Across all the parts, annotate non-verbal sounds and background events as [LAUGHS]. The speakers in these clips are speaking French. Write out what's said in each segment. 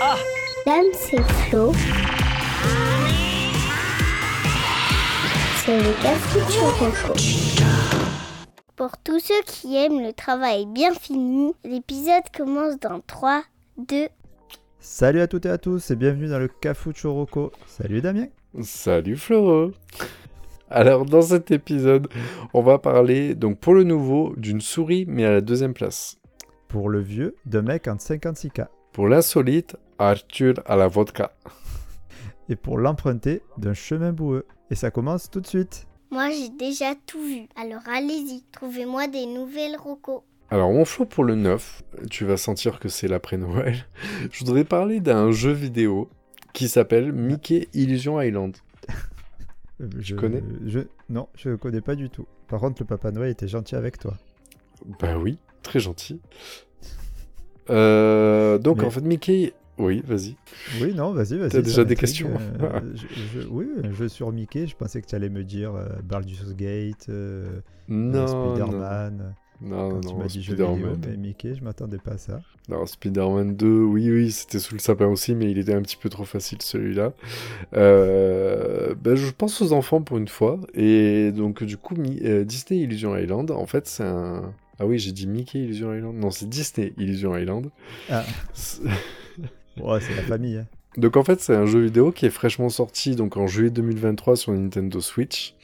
Ah Dame, c'est Flo. C'est le café Pour tous ceux qui aiment le travail bien fini, l'épisode commence dans 3, 2, Salut à toutes et à tous et bienvenue dans le Cafucho Rocco. Salut Damien. Salut Floro. Alors dans cet épisode, on va parler donc pour le nouveau d'une souris mais à la deuxième place. Pour le vieux, de mec en 56K. Pour l'insolite, Arthur à la vodka. Et pour l'emprunter, d'un chemin boueux. Et ça commence tout de suite. Moi j'ai déjà tout vu, alors allez-y, trouvez-moi des nouvelles rocos. Alors mon flow pour le 9, tu vas sentir que c'est l'après-Noël. [LAUGHS] Je voudrais parler d'un jeu vidéo qui s'appelle Mickey Illusion Island. Euh, Je connais? je... Non, je ne connais pas du tout. Par contre, le Papa Noël était gentil avec toi. Bah oui, très gentil. Euh, donc Mais- en fait Mickey... Oui, vas-y. Oui, non, vas-y, vas-y. T'as déjà des questions Euh, [LAUGHS] je- je- Oui, un jeu sur Mickey, je pensais que tu allais me dire euh, Baldur's Gate, euh, Non, non, Spider-Man. non, Quand tu non, m'as dit jeu vidéo, Spider-Man. mais Mickey, je m'attendais pas à ça. Alors, Spider-Man 2, oui, oui, c'était sous le sapin aussi, mais il était un petit peu trop facile celui-là. Euh, ben, je pense aux enfants pour une fois. Et donc, du coup, Disney Illusion Island, en fait, c'est un. Ah oui, j'ai dit Mickey Illusion Island. Non, c'est Disney Illusion Island. Ah. [LAUGHS] Ouais, c'est la famille. hein. Donc, en fait, c'est un jeu vidéo qui est fraîchement sorti donc en juillet 2023 sur Nintendo Switch.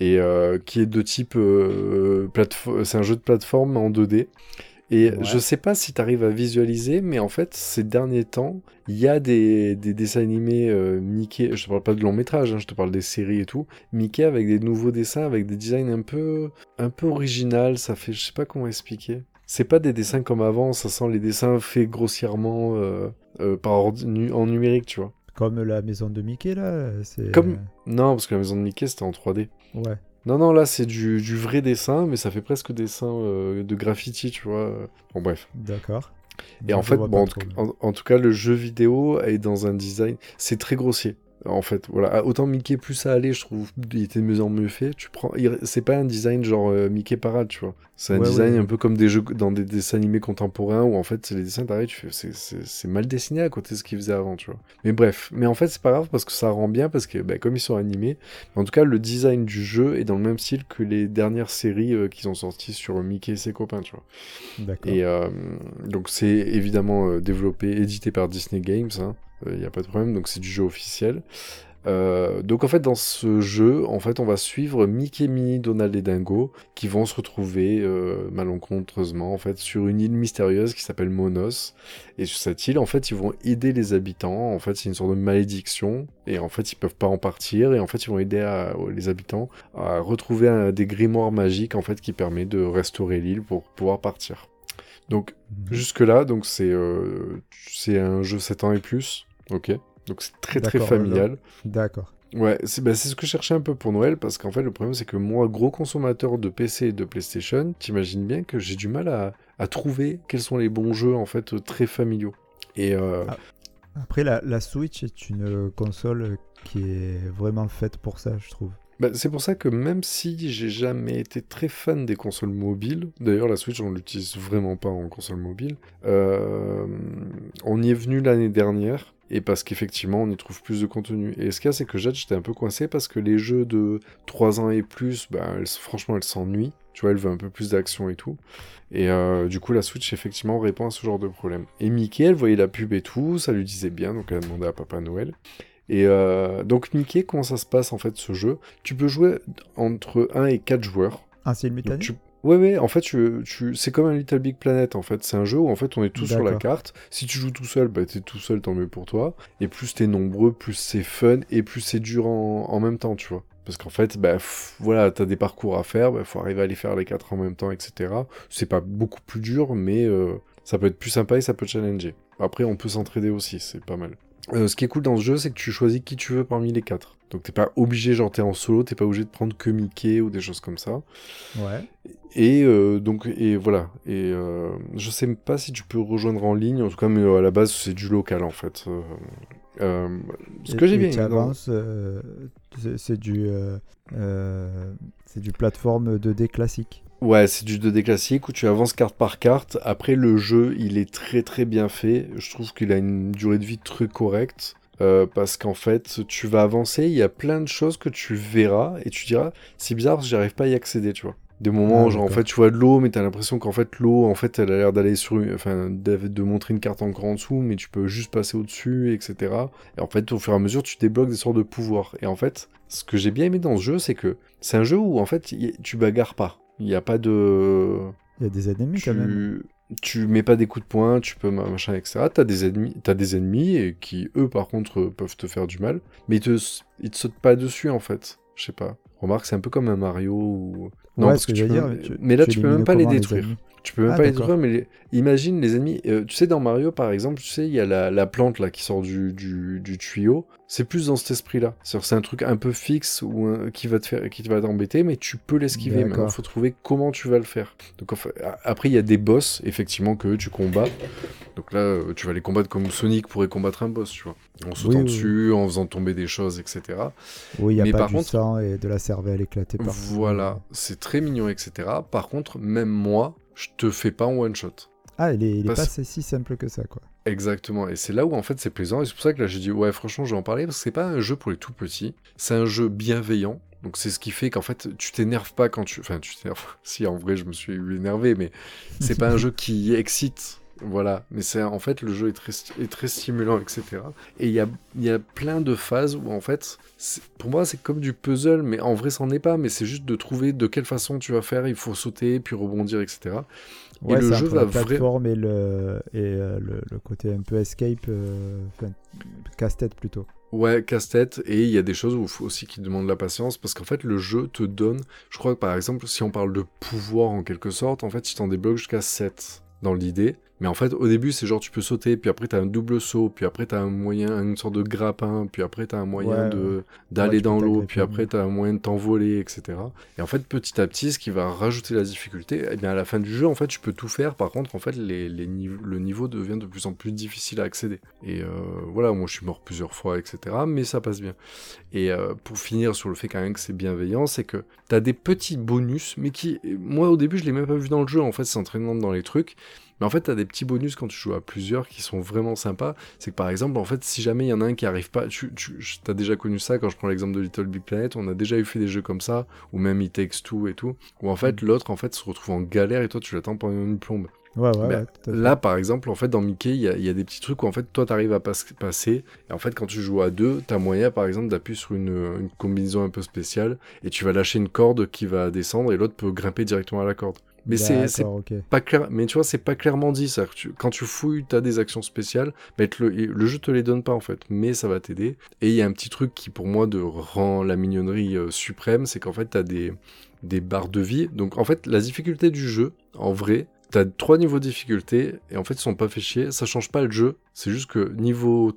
Et euh, qui est de type. euh, C'est un jeu de plateforme en 2D. Et Ouais. je sais pas si tu arrives à visualiser, mais en fait, ces derniers temps, il y a des, des dessins animés euh, Mickey. Je te parle pas de long métrage, hein, je te parle des séries et tout. Mickey avec des nouveaux dessins, avec des designs un peu, un peu original. Ça fait, je sais pas comment expliquer. C'est pas des dessins comme avant, ça sent les dessins faits grossièrement euh, euh, par ordi- en numérique, tu vois. Comme la maison de Mickey, là. c'est- Comme- Non, parce que la maison de Mickey c'était en 3D. Ouais. Non, non, là c'est du, du vrai dessin, mais ça fait presque dessin euh, de graffiti, tu vois. Bon, bref. D'accord. Et en fait, bon, en- en tout cas, le jeu vidéo est dans un design, c'est très grossier. En fait, voilà, Ah, autant Mickey plus ça allait, je trouve, il était de mieux en mieux fait. Tu prends, c'est pas un design genre euh, Mickey parade, tu vois. C'est un Ouais, design ouais. un peu comme des jeux dans des dessins animés contemporains où en fait c'est les dessins t'arrives, tu fais, c'est- mal dessiné à côté de ce qu'ils faisaient avant, tu vois. Mais bref, mais en fait c'est pas grave parce que ça rend bien parce que bah, comme ils sont animés, en tout cas le design du jeu est dans le même style que les dernières séries euh, qu'ils ont sorties sur Mickey et ses copains, tu vois. D'accord. Et euh, donc c'est évidemment euh, développé, édité par Disney Games, il n'y a pas de problème, donc c'est du jeu officiel. Euh, donc en fait dans ce jeu, en fait on va suivre Mickey, Minnie, Donald et Dingo qui vont se retrouver euh, malencontreusement en fait sur une île mystérieuse qui s'appelle Monos. Et sur cette île en fait ils vont aider les habitants. En fait c'est une sorte de malédiction et en fait ils peuvent pas en partir et en fait ils vont aider à- les habitants à retrouver un- des grimoires magiques en fait qui permet de restaurer l'île pour pouvoir partir. Donc Mhm. Jusque-là, donc c'est euh, c'est un jeu 7 ans et plus, ok Donc c'est très très familial. D'accord. Ouais, c'est bah, ce que je cherchais un peu pour Noël, parce qu'en fait le problème c'est que moi, gros consommateur de PC et de PlayStation, t'imagines bien que j'ai du mal à, à trouver quels sont les bons jeux en fait très familiaux. Et euh, Ah. Après, la, la Switch est une console qui est vraiment faite pour ça, je trouve. bah, c'est pour ça que même si j'ai jamais été très fan des consoles mobiles, d'ailleurs la Switch on l'utilise vraiment pas en console mobile, euh, on y est venu l'année dernière. Et parce qu'effectivement, on y trouve plus de contenu. Et ce qu'il y a, c'est que Jade, j'étais un peu coincé parce que les jeux de 3 ans et plus, bah, elle- franchement, elle s'ennuie. Tu vois, elle veut un peu plus d'action et tout. Et euh, du coup, la Switch, effectivement, répond à ce genre de problème. Et Mickey, elle voyait la pub et tout, ça lui disait bien, donc elle a demandé à Papa Noël. Et euh, donc, Mickey, comment ça se passe en fait ce jeu? Tu peux jouer entre 1 et 4 joueurs. Ah, c'est tu- Ouais, ouais, en fait, tu, tu... c'est comme un Little Big Planet, en fait. C'est un jeu où, en fait, on est tous sur la carte. Si tu joues tout seul, bah, t'es tout seul, tant mieux pour toi. Et plus t'es nombreux, plus c'est fun, et plus c'est dur en... en même temps, tu vois. Parce qu'en fait, bah, pff, voilà, t'as des parcours à faire, bah, faut arriver à les faire les quatre en même temps, etc. C'est pas beaucoup plus dur, mais euh, ça peut être plus sympa et ça peut challenger. Après, on peut s'entraider aussi, c'est pas mal. Euh, ce qui est cool dans ce jeu, c'est que tu choisis qui tu veux parmi les quatre. Donc t'es pas obligé, genre t'es en solo, t'es pas obligé de prendre que Mickey ou des choses comme ça. Ouais. Et euh, donc et voilà. Et euh, je sais pas si tu peux rejoindre en ligne. En tout cas, mais euh, à la base c'est du local en fait. Euh, ce que j'ai bien c'est- du, c'est du plateforme 2D classique. Ouais, c'est du 2D classique où tu avances carte par carte. Après, le jeu, il est très très bien fait. Je trouve qu'il a une durée de vie très correcte. Euh, parce qu'en fait, tu vas avancer, il y a plein de choses que tu verras et tu diras, c'est bizarre parce que j'arrive pas à y accéder, tu vois. Des moments, Ah, genre en fait, tu vois de l'eau, mais t'as l'impression qu'en fait, l'eau, en fait, elle a l'air d'aller sur, une- enfin, de, de montrer une carte encore en dessous, mais tu peux juste passer au-dessus, etc. Et en fait, au fur et à mesure, tu débloques des sortes de pouvoirs. Et en fait, ce que j'ai bien aimé dans ce jeu, c'est que c'est un jeu où en fait, y- tu bagarres pas. Il n'y a pas de, Il y a des ennemis quand même. Tu, mets pas des coups de poing, tu peux ma- machin, etc. T'as des ennemis, t'as des ennemis qui eux par contre euh, peuvent te faire du mal, mais ils te, ils te sautent pas dessus en fait. Je sais pas. Remarque, c'est un peu comme un Mario ou. Ouais, parce ce que tu peux- dire, mais tu- mais là tu tu peux même pas les détruire. Tu peux même Ah, pas les détruire, mais les- imagine les ennemis. euh, tu sais, dans Mario par exemple, tu sais, il y a la, la plante là qui sort du, du, du tuyau. C'est plus dans cet esprit-là. C'est un truc un peu fixe ou un- qui va te faire, qui va t'embêter, mais tu peux l'esquiver. Maintenant, il faut trouver comment tu vas le faire. Donc après, il y a des boss effectivement que tu combats. Donc là, euh, tu vas les combattre comme Sonic pourrait combattre un boss, tu vois, en sautant Oui, oui, dessus, en faisant tomber des choses, etc. Oui, il n'y a Mais pas par du contre- sang et de la cervelle éclatée. Voilà, c'est très mignon, etc. Par contre, même moi, je te fais pas en one shot. Ah, il est, il est pas si simple que ça, quoi. Exactement, et c'est là où en fait c'est plaisant, et c'est pour ça que là j'ai dit ouais franchement je vais en parler, parce que c'est pas un jeu pour les tout petits, c'est un jeu bienveillant, donc c'est ce qui fait qu'en fait tu t'énerves pas quand tu... Enfin tu t'énerves, [LAUGHS] si en vrai je me suis énervé, mais c'est pas un jeu qui excite, voilà, mais c'est en fait le jeu est très, est très stimulant, etc. Et il y a, y a plein de phases où en fait, pour moi c'est comme du puzzle, mais en vrai c'en est pas, mais c'est juste de trouver de quelle façon tu vas faire, il faut sauter, puis rebondir, etc. Ouais, le c'est jeu va la plateforme et, le, et euh, le, le côté un peu escape, euh, enfin, casse-tête plutôt. Ouais, casse-tête, et il y a des choses où il faut aussi qui demandent de la patience, parce qu'en fait, le jeu te donne, je crois que par exemple, si on parle de pouvoir en quelque sorte, en fait, il t'en débloque jusqu'à 7 dans l'idée, mais en fait, au début, c'est genre tu peux sauter, puis après, t'as un double saut, puis après, t'as un moyen, une sorte de grappin, puis après, t'as un moyen Ouais, de d'aller dans l'eau, puis après, t'as un moyen de t'envoler, etc. Et en fait, petit à petit, ce qui va rajouter la difficulté, eh bien, à la fin du jeu, en fait, tu peux tout faire, par contre, en fait, les, les niveaux, le niveau devient de plus en plus difficile à accéder. Et euh, voilà, moi, je suis mort plusieurs fois, etc., mais ça passe bien. Et euh, pour finir sur le fait quand même que c'est bienveillant, c'est que t'as des petits bonus, mais qui, moi au début je l'ai même pas vu dans le jeu, en fait c'est entraînant dans les trucs, mais en fait t'as des petits bonus quand tu joues à plusieurs qui sont vraiment sympas, c'est que par exemple en fait si jamais il y en a un qui arrive pas, tu, tu as déjà connu ça quand je prends l'exemple de Little Big Planet, on a déjà eu fait des jeux comme ça, ou même It Takes Two et tout, où en fait l'autre en fait se retrouve en galère et toi tu l'attends pendant une plombe. Ouais, ouais, Ben, ouais. Là, par exemple, en fait, dans Mickey, il y, a- il y a des petits trucs où en fait, toi, t'arrives à pas- passer. Et en fait, quand tu joues à deux, t'as moyen, par exemple, d'appuyer sur une, une combinaison un peu spéciale et tu vas lâcher une corde qui va descendre et l'autre peut grimper directement à la corde. Mais c'est pas clair. Mais tu vois, c'est pas clairement dit ça. Tu- quand tu fouilles, t'as des actions spéciales. Mais le, le jeu te les donne pas en fait, mais ça va t'aider. Et il y a un petit truc qui, pour moi, de rend la mignonnerie euh, suprême, c'est qu'en fait, t'as des des barres de vie. Donc en fait, la difficulté du jeu, en vrai, t'as trois niveaux de difficulté et en fait, ils sont pas fait chier. Ça change pas le jeu. C'est juste que niveau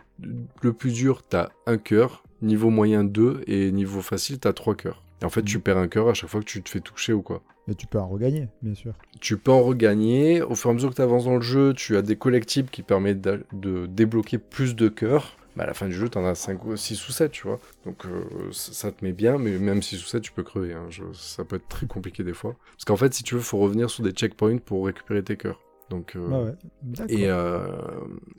le plus dur, t'as un cœur. Niveau moyen, deux. Et niveau facile, t'as trois cœurs. Et en fait, tu perds un cœur à chaque fois que tu te fais toucher ou quoi. Mais tu peux en regagner, bien sûr. Tu peux en regagner. Au fur et à mesure que tu avances dans le jeu, tu as des collectibles qui permettent de débloquer plus de cœurs. Bah, à la fin du jeu, tu en as 5 ou 6 ou 7, tu vois. Donc euh, ça, ça te met bien, mais même 6 ou 7, tu peux crever. hein. Je- ça peut être très compliqué des fois. Parce qu'en fait, si tu veux, faut revenir sur des checkpoints pour récupérer tes cœurs. Donc, euh, ouais. Et, euh,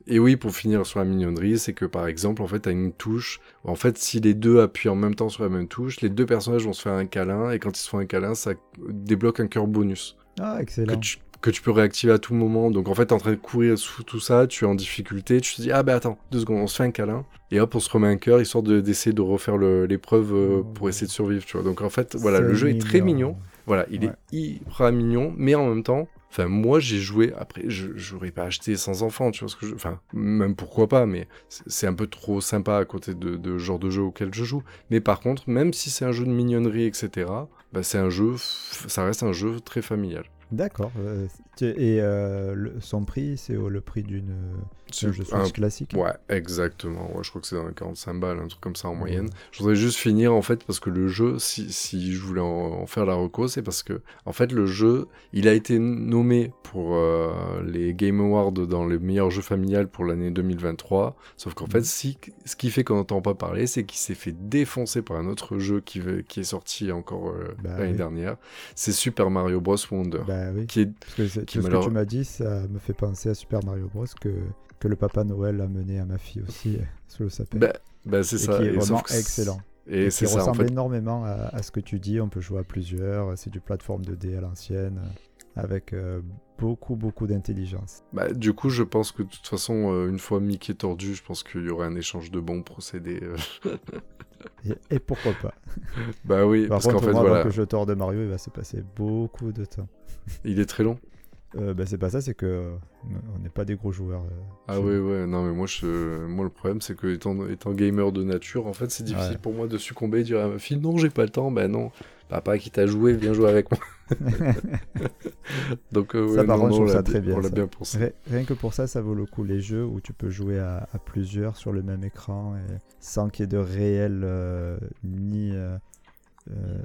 et oui, pour finir sur la mignonnerie, c'est que par exemple, en fait, tu as une touche. En fait, si les deux appuient en même temps sur la même touche, les deux personnages vont se faire un câlin. Et quand ils se font un câlin, ça débloque un cœur bonus Ah, que excellent. tu, que tu peux réactiver à tout moment. Donc en fait, t'es en train de courir sous tout ça, tu es en difficulté, tu te dis, ah ben attends, deux secondes, on se fait un câlin. Et hop, on se remet un cœur, histoire de- d'essayer de, refaire le- l'épreuve euh, pour essayer de survivre, tu vois. Donc en fait, voilà, le jeu est très mignon. Voilà, il Ouais. est hyper mignon, mais en même temps, enfin moi j'ai joué, après je j'aurais pas acheté sans enfant, tu vois ce que je... Enfin, même pourquoi pas, mais c'est un peu trop sympa à côté de, genre de jeu auquel je joue. Mais par contre, même si c'est un jeu de mignonnerie, etc., bah, c'est un jeu, ça reste un jeu très familial. D'accord. euh, Et euh, le- son prix, c'est au- le prix d'une un- Switch classique. Ouais, exactement. Ouais, je crois que c'est dans les 45 balles, un truc comme ça en Ouais. moyenne. Je voudrais juste finir en fait parce que le jeu, si, si je voulais en, en faire la reco, c'est parce que en fait le jeu, il a été nommé pour euh, les Game Awards dans le meilleur jeu familial pour l'année 2023. Sauf qu'en fait, si, ce qui fait qu'on n'entend pas parler, c'est qu'il s'est fait défoncer par un autre jeu qui, qui est sorti encore euh, Bah l'année oui. dernière. C'est Super Mario Bros Wonder. Bah oui. Qui est Parce que c'est- qui tout ce que tu m'as dit, ça me fait penser à Super Mario Bros. que, que le Papa Noël a mené à ma fille aussi euh, sous le sapin. bah, bah, c'est ça. qui est Et sauf vraiment que c'est- excellent. Et Et qui en ressemble fait. énormément à, à ce que tu dis. On peut jouer à plusieurs. C'est du plateforme 2D à l'ancienne. Avec euh, beaucoup, beaucoup d'intelligence. Bah, du coup, je pense que de toute façon, euh, une fois Mickey tordu, je pense qu'il y aurait un échange de bons procédés. euh. Et, et pourquoi pas bah oui, Par parce qu'en fait, moi, voilà, avant que je torde Mario, il va se passer beaucoup de temps. il est très long. Euh, bah, c'est pas ça, c'est que euh, on n'est pas des gros joueurs. euh, Ah chez ouais, non, mais moi, je... moi le problème, c'est que étant, étant gamer de nature, en fait, c'est difficile Ouais. pour moi de succomber et dire à ma fille, non, j'ai pas le temps, bah non, papa qui t'a joué, viens jouer avec moi. [LAUGHS] [LAUGHS] Donc, euh, Ça, par non, contre, non, ça très bien, On l'a ça. bien pensé. Ri- Rien que pour ça, ça vaut le coup. Les jeux où tu peux jouer à, à plusieurs sur le même écran et sans qu'il y ait de réel ni. Euh,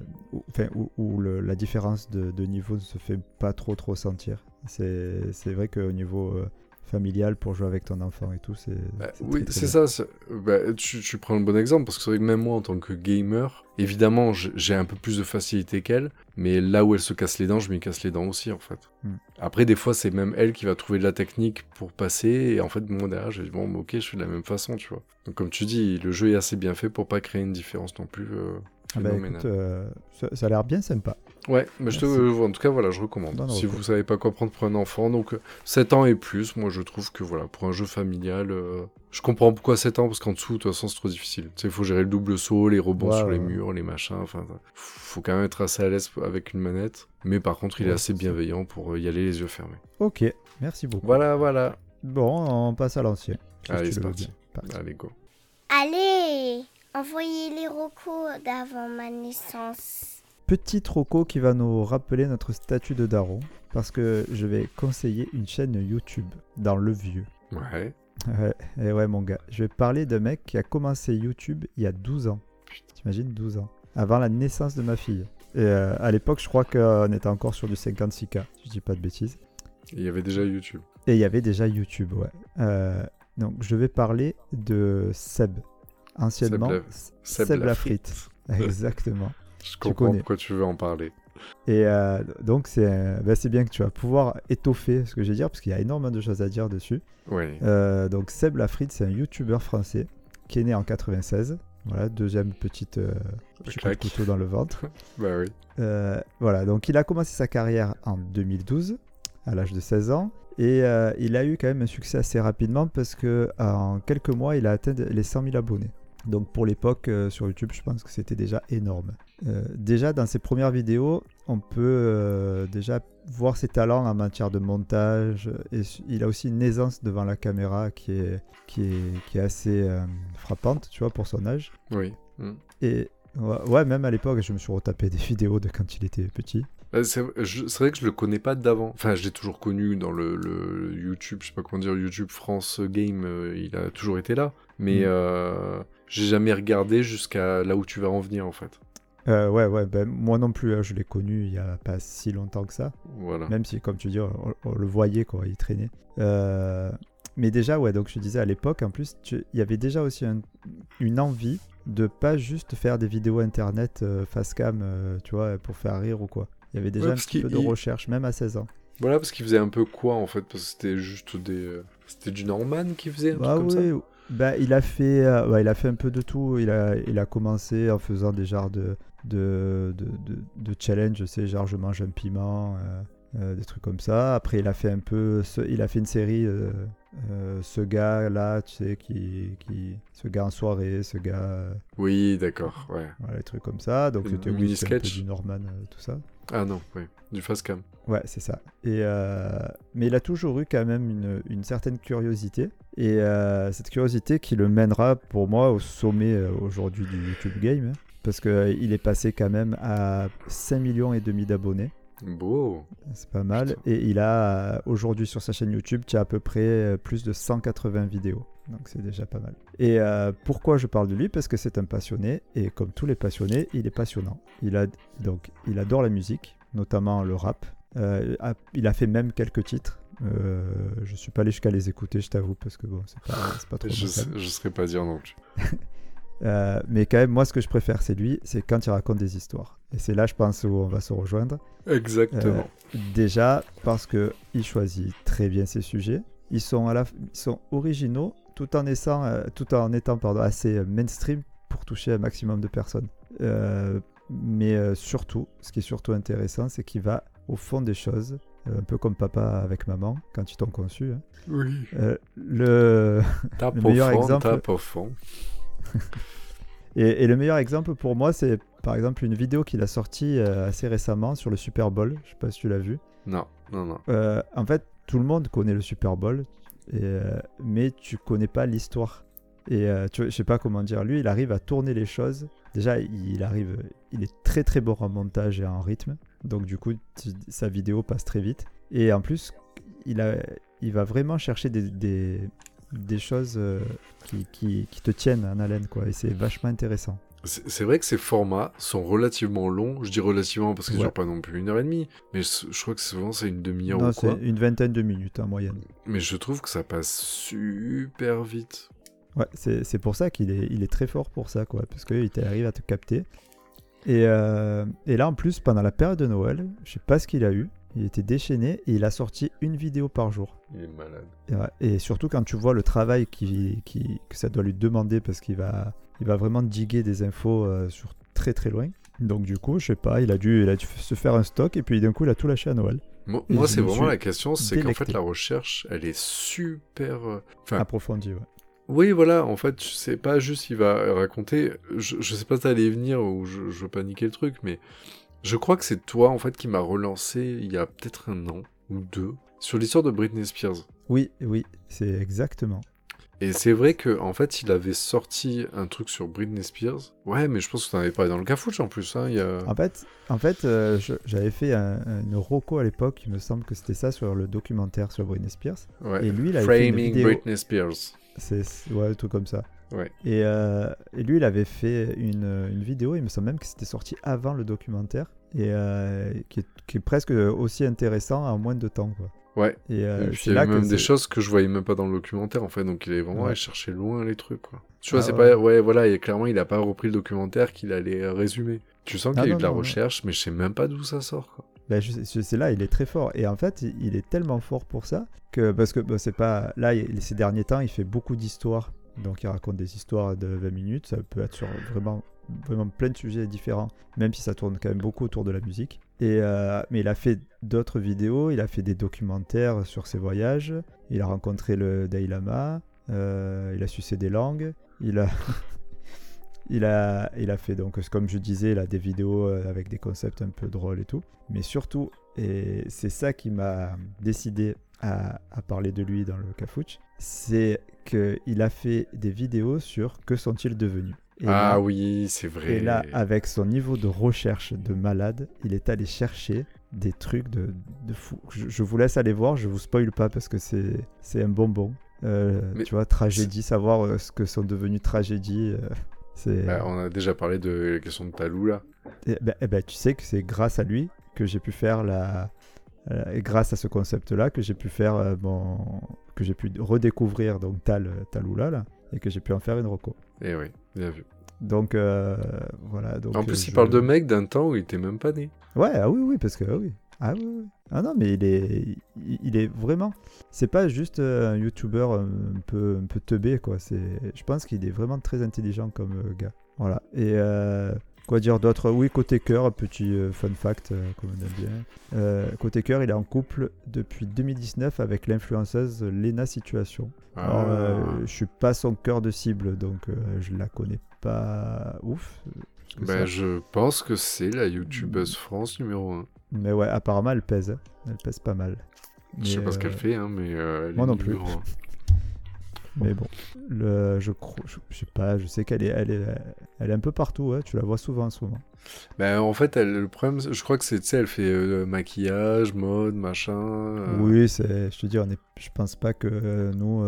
enfin, où, où le- la différence de, de niveau ne se fait pas trop trop sentir. C'est vrai qu'au niveau euh, familial, pour jouer avec ton enfant et tout, c'est. Bah, oui, c'est ça. bah, tu, tu prends le bon exemple parce que c'est vrai que même moi, en tant que gamer, évidemment, j'ai un peu plus de facilité qu'elle, mais là où elle se casse les dents, je m'y casse les dents aussi, en fait. Hmm. Après, des fois, c'est même elle qui va trouver de la technique pour passer, et en fait, moi derrière, j'ai dit bon, bah, ok, je fais de la même façon, tu vois. Donc, comme tu dis, le jeu est assez bien fait pour pas créer une différence non plus. euh, Ah bah, écoute, euh, ça, ça a l'air bien sympa. Ouais, mais je te, Merci. euh, en tout cas, voilà, je recommande. Si vous savez pas quoi prendre pour un enfant, donc euh, 7 ans et plus, moi je trouve que voilà, pour un jeu familial, euh, je comprends pourquoi 7 ans, parce qu'en dessous, de toute façon, c'est trop difficile. Tu sais, il faut gérer le double saut, les rebonds Ouais, sur les murs, les machins, enfin, faut quand même être assez à l'aise avec une manette. Mais par contre, il est assez bienveillant pour euh, y aller les yeux fermés. Ok, merci beaucoup. Voilà, voilà. Bon, on passe à l'ancien. Allez, c'est. Parti. Allez, go. Allez, envoyez les recos d'avant ma naissance. Petit troco qui va nous rappeler notre statut de daron, parce que je vais conseiller une chaîne YouTube dans le vieux. Ouais. Ouais, et ouais mon gars, je vais parler d'un mec qui a commencé YouTube il y a 12 ans. T'imagines 12 ans. Avant la naissance de ma fille. Et euh, à l'époque, je crois qu'on était encore sur du 56K, si je dis pas de bêtises. Il y avait déjà YouTube. Et il y avait déjà YouTube, ouais. Euh, donc je vais parler de Seb. Anciennement, Seb la- S- Seb Seb la la frite. Exactement. [LAUGHS] Je comprends pourquoi tu veux en parler. Et euh, donc, c'est euh, bah, c'est bien que tu vas pouvoir étoffer ce que je vais dire, parce qu'il y a énormément de choses à dire dessus. Ouais. Euh, donc, Seb Lafrite, c'est un YouTuber français qui est né en 96. Voilà, deuxième petite, euh, petit couteau dans le ventre. [LAUGHS] Bah oui. Voilà, donc il a commencé sa carrière en 2012, à l'âge de 16 ans. Et il a eu quand même un succès assez rapidement parce que en quelques mois, il a atteint les 100 000 abonnés. Donc pour l'époque euh, sur YouTube, je pense que c'était déjà énorme. Euh, déjà dans ses premières vidéos, on peut euh, déjà voir ses talents en matière de montage. Et il a aussi une aisance devant la caméra qui est, qui est, qui est assez frappante, tu vois, pour son âge. Oui. Et ouais, ouais, même à l'époque, je me suis retapé des [LAUGHS] vidéos de quand il était petit. C'est vrai que je le connais pas d'avant. Enfin, je l'ai toujours connu dans le, le YouTube, je sais pas comment dire, YouTube France Game, il a toujours été là. Mais Mm. J'ai jamais regardé jusqu'à là où tu vas en venir en fait. Euh, ouais, ouais, ben, moi non plus, hein, je l'ai connu il y a pas si longtemps que ça. Voilà. Même si, comme tu dis, on, on le voyait, quoi, il traînait. Euh, mais déjà, ouais, donc je disais à l'époque, en plus, il y avait déjà aussi un- une envie de pas juste faire des vidéos internet euh, face cam, euh, tu vois, pour faire rire ou quoi. Il y avait déjà Ouais, un petit peu de recherche, même à 16 ans. Voilà, parce qu'il faisait un peu quoi en fait Parce que c'était juste des. C'était du Norman qui faisait un Bah truc comme oui, ça bah, il a fait, euh, ouais, il a fait un peu de tout. Il a, il a commencé en faisant des genres de, de, de, de, de challenge, tu sais, genre je mange un piment, euh, euh, des trucs comme ça. Après, il a fait un peu, ce- il a fait une série, ce gars là, tu sais, qui, qui, ce gars en soirée, ce gars, Oui, d'accord, ouais. voilà, des trucs comme ça. Donc c'était oui, un peu du Norman, tout ça. Ah non, oui. Du fast cam. Ouais, c'est ça. Et euh, mais il a toujours eu quand même une, une certaine curiosité. Et euh, cette curiosité qui le mènera pour moi au sommet euh, aujourd'hui du YouTube Game. hein. parce qu'il est passé quand même à 5 millions et demi d'abonnés. Beau. C'est pas mal. Et il a, euh, aujourd'hui sur sa chaîne YouTube, tu as à peu près euh, plus de 180 vidéos. Donc c'est déjà pas mal. Et euh, pourquoi je parle de lui? Parce que c'est un passionné. Et comme tous les passionnés, il est passionnant. Il, a, donc, il adore la musique, notamment le rap. Euh, a- il a fait même quelques titres. Euh, je suis pas allé jusqu'à les écouter, je t'avoue, parce que bon, c'est pas, [LAUGHS] pas trop Je, sais- je serais pas dire non plus. [LAUGHS] Euh, mais quand même, moi, ce que je préfère, c'est lui, c'est quand il raconte des histoires. Et c'est là, je pense, où on va se rejoindre. Exactement. Déjà parce que il choisit très bien ses sujets. Ils sont, à la, ils sont originaux tout en étant, euh, tout en étant pardon, assez euh, mainstream pour toucher un maximum de personnes. Euh, mais euh, surtout, ce qui est surtout intéressant, c'est qu'il va au fond des choses, euh, un peu comme papa avec maman quand ils t'ont conçu. hein. oui. Euh, le... [LAUGHS] Tape le au meilleur fond, exemple- tape au fond. [LAUGHS] Et, et le meilleur exemple pour moi, c'est par exemple une vidéo qu'il a sortie euh, assez récemment sur le Super Bowl. Je sais pas si tu l'as vu. Non, non, non. Euh, en fait, tout le monde connaît le Super Bowl, et, euh, mais tu connais pas l'histoire. Et euh, tu je sais pas comment dire. Lui, il arrive à tourner les choses. Déjà, il arrive, il est très très bon en montage et en rythme. Donc du coup, tu- sa vidéo passe très vite. Et en plus, il, a, il va vraiment chercher des, des, des choses euh, qui, qui, qui te tiennent en haleine, quoi. Et c'est vachement intéressant. C'est vrai que ces formats sont relativement longs. Je dis relativement parce qu'ils Ouais. durent pas non plus une heure et demie. Mais je crois que souvent c'est une demi-heure ou quoi. c'est une vingtaine de minutes en moyenne. Mais je trouve que ça passe super vite. Ouais, c'est c'est pour ça qu'il est, il est très fort pour ça, quoi, parce qu'il arrive à te capter. Et, euh, et là, en plus, pendant la période de Noël, je sais pas ce qu'il a eu, il était déchaîné et il a sorti une vidéo par jour. Il est malade. Et, ouais, et surtout quand tu vois le travail qui, qui- que ça doit lui demander, parce qu'il va, il va vraiment diguer des infos euh, sur très très loin. Donc du coup, je sais pas, il a dû, il a dû se faire un stock et puis d'un coup, il a tout lâché à Noël. Moi, c'est me vraiment la question, c'est qu'en fait la recherche, elle est super. euh, Enfin, Approfondi, ouais. Oui, voilà. En fait, c'est pas juste il va raconter. Je, je sais pas si t'allais venir ou je, je niquer le truc, mais je crois que c'est toi en fait qui m'a relancé il y a peut-être un an ou deux sur l'histoire de Britney Spears. Oui, oui, c'est exactement. Et c'est vrai que en fait, il avait sorti un truc sur Britney Spears. Ouais, mais je pense que t'en avais parlé dans le cafouche en plus. Hein, il y a... En fait, en fait euh, j'avais fait un, une roco à l'époque, il me semble que c'était ça sur le documentaire sur Britney Spears. Ouais. Et lui, il avait fait une Framing vidéo. Britney Spears. C'est ouais, tout comme ça. Ouais. Et, euh, et lui, il avait fait une, une vidéo, il me semble même que c'était sorti avant le documentaire, et euh, qui, est, qui est presque aussi intéressant en moins de temps. Quoi. Ouais. Et, euh, Et puis il y que même des choses que je voyais même pas dans le documentaire en fait, donc il est vraiment Ouais. allé chercher loin les trucs quoi. Tu vois, Ah c'est ouais. pas. Ouais, voilà, et clairement il a pas repris le documentaire qu'il allait euh, résumer. Tu sens qu'il Ah y a eu de la non, non. recherche, mais je sais même pas d'où ça sort quoi. C'est là, il est très fort. Et en fait, il- est tellement fort pour ça que parce que c'est pas là ces derniers temps, il fait beaucoup d'histoires. Donc il raconte des histoires de 20 minutes. Ça peut être sur vraiment vraiment plein de sujets différents, même si ça tourne quand même beaucoup autour de la musique. Et euh, mais il a fait d'autres vidéos. Il a fait des documentaires sur ses voyages. Il a rencontré le Dalai Lama. euh, il a sucé des langues. Il a [LAUGHS] il a, il a fait donc, comme je disais, là, des vidéos euh, avec des concepts un peu drôles et tout. Mais surtout, et c'est ça qui m'a décidé à, à parler de lui dans le Cafouche, c'est qu'il a fait des vidéos sur que sont-ils devenus? Et ah là- oui, c'est vrai. Et là, avec son niveau de recherche de malade, il est allé chercher des trucs de, de fou. Je, je vous laisse aller voir, je vous spoil pas parce que c'est c'est un bonbon. Euh, tu vois, tragédie, savoir euh, ce que sont devenus tragédies. euh, Bah, on a déjà parlé de la question de Talou là. Eh ben, eh ben, tu sais que c'est grâce à lui que j'ai pu faire la. euh, et grâce à ce concept-là que j'ai pu faire euh, mon. que j'ai pu redécouvrir donc Tal, Taloula là, et que j'ai pu en faire une reco. Eh oui, bien vu. Donc euh, voilà. Donc, en euh, plus, il je- parle de mec d'un temps où il était même pas né. Ouais, ah oui, oui, parce que ah oui. Ah oui, oui. Ah non, mais il est, il, il est vraiment. C'est pas juste euh, un YouTuber un peu, un peu teubé, quoi. C'est, je pense qu'il est vraiment très intelligent comme euh, gars. Voilà. Et euh, quoi dire d'autre? Oui, côté cœur, petit euh, fun fact, euh, comme on aime bien. Euh, côté cœur, il est en couple depuis 2019 avec l'influenceuse Lena Situation. Alors, euh, Ah. je suis pas son cœur de cible, donc euh, je la connais pas ouf. Ben, je pense que c'est la youtubeuse France numéro 1. Mais ouais, apparemment, elle pèse. hein. Elle pèse pas mal. Je sais Mais, pas ce qu'elle euh, fait, hein, mais. euh, moi non plus. un. Mais bon, le, je, crois, je, je sais pas, je sais qu'elle est, elle est, elle est un peu partout, ouais, tu la vois souvent en ce moment. Ben, en fait, elle, le problème, je crois que c'est, tu sais, elle fait euh, maquillage, mode, machin. euh, Oui, c'est, je te dis, on est, je pense pas que euh, nous,